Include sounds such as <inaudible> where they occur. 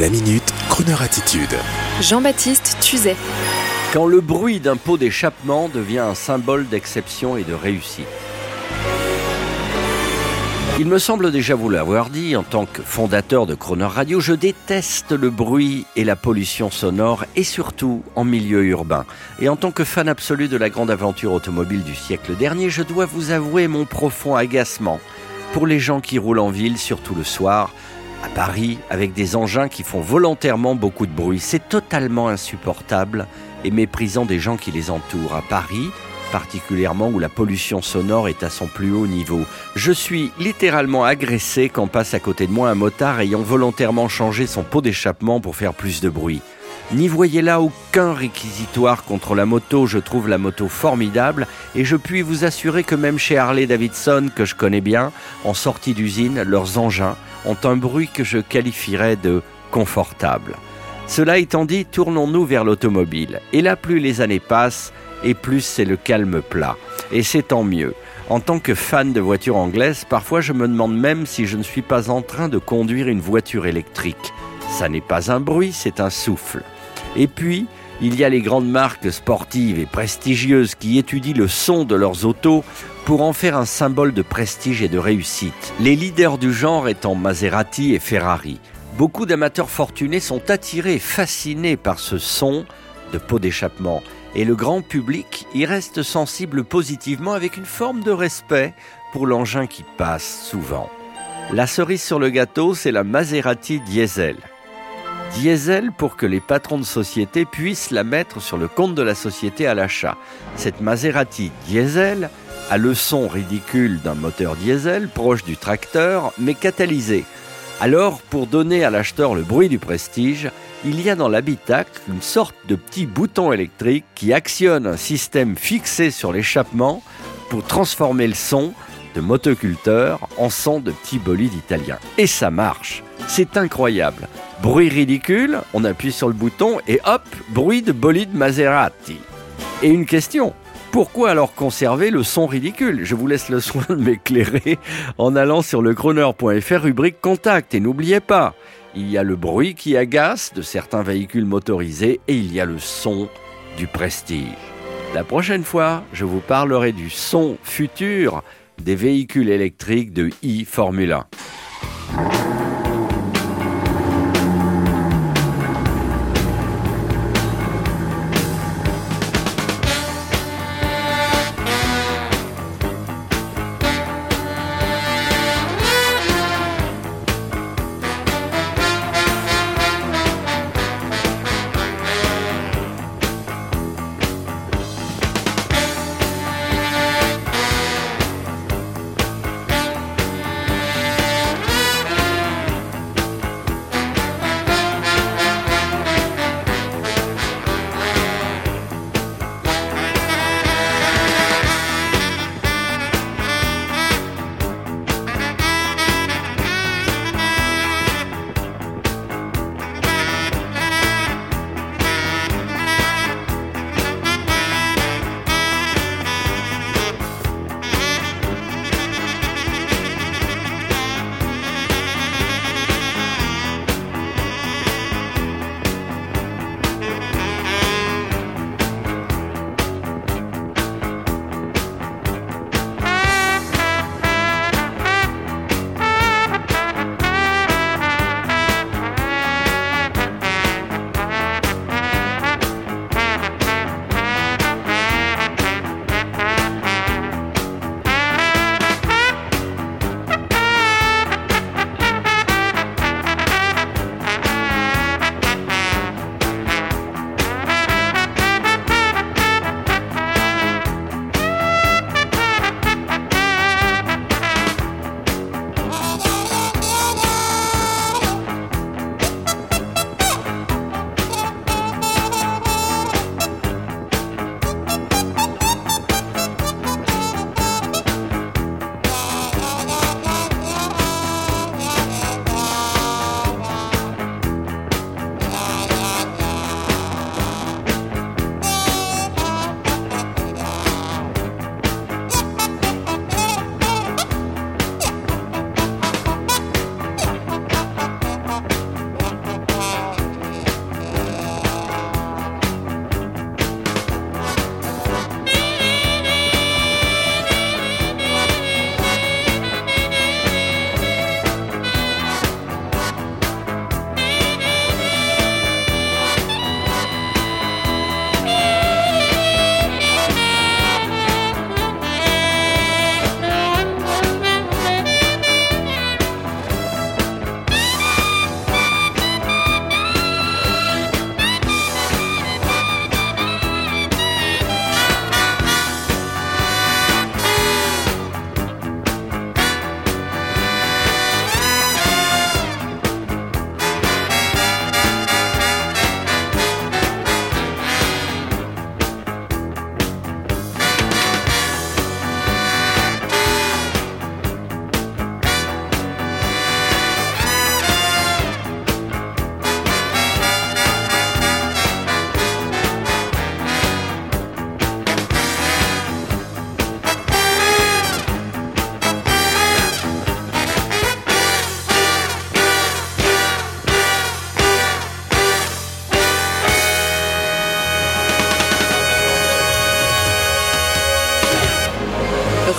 La minute, Kroneur attitude. Jean-Baptiste Tuzet. Quand le bruit d'un pot d'échappement devient un symbole d'exception et de réussite. Il me semble déjà vous l'avoir dit, en tant que fondateur de Croner Radio, je déteste le bruit et la pollution sonore, et surtout en milieu urbain. Et en tant que fan absolu de la grande aventure automobile du siècle dernier, je dois vous avouer mon profond agacement pour les gens qui roulent en ville, surtout le soir, à Paris avec des engins qui font volontairement beaucoup de bruit. C'est totalement insupportable et méprisant des gens qui les entourent. À Paris, particulièrement où la pollution sonore est à son plus haut niveau. Je suis littéralement agressé quand passe à côté de moi un motard ayant volontairement changé son pot d'échappement pour faire plus de bruit. N'y voyez là aucun réquisitoire contre la moto, je trouve la moto formidable et je puis vous assurer que même chez Harley Davidson, que je connais bien, en sortie d'usine, leurs engins ont un bruit que je qualifierais de confortable. Cela étant dit, tournons-nous vers l'automobile. Et là, plus les années passent, et plus c'est le calme plat. Et c'est tant mieux. En tant que fan de voitures anglaises, parfois je me demande même si je ne suis pas en train de conduire une voiture électrique. Ça n'est pas un bruit, c'est un souffle. Et puis, il y a les grandes marques sportives et prestigieuses qui étudient le son de leurs autos pour en faire un symbole de prestige et de réussite. Les leaders du genre étant Maserati et Ferrari. Beaucoup d'amateurs fortunés sont attirés fascinés par ce son de pot d'échappement et le grand public y reste sensible positivement avec une forme de respect pour l'engin qui passe souvent. La cerise sur le gâteau, c'est la Maserati Diesel diesel pour que les patrons de société puissent la mettre sur le compte de la société à l'achat. Cette Maserati diesel a le son ridicule d'un moteur diesel proche du tracteur mais catalysé. Alors, pour donner à l'acheteur le bruit du prestige, il y a dans l'habitacle une sorte de petit bouton électrique qui actionne un système fixé sur l'échappement pour transformer le son de motoculteur en son de petit bolide italien. Et ça marche. C'est incroyable. Bruit ridicule, on appuie sur le bouton et hop, bruit de bolide Maserati. Et une question, pourquoi alors conserver le son ridicule? Je vous laisse le <laughs> soin de m'éclairer en allant sur le rubrique contact. Et n'oubliez pas, il y a le bruit qui agace de certains véhicules motorisés et il y a le son du prestige. La prochaine fois, je vous parlerai du son futur des véhicules électriques de e-Formula.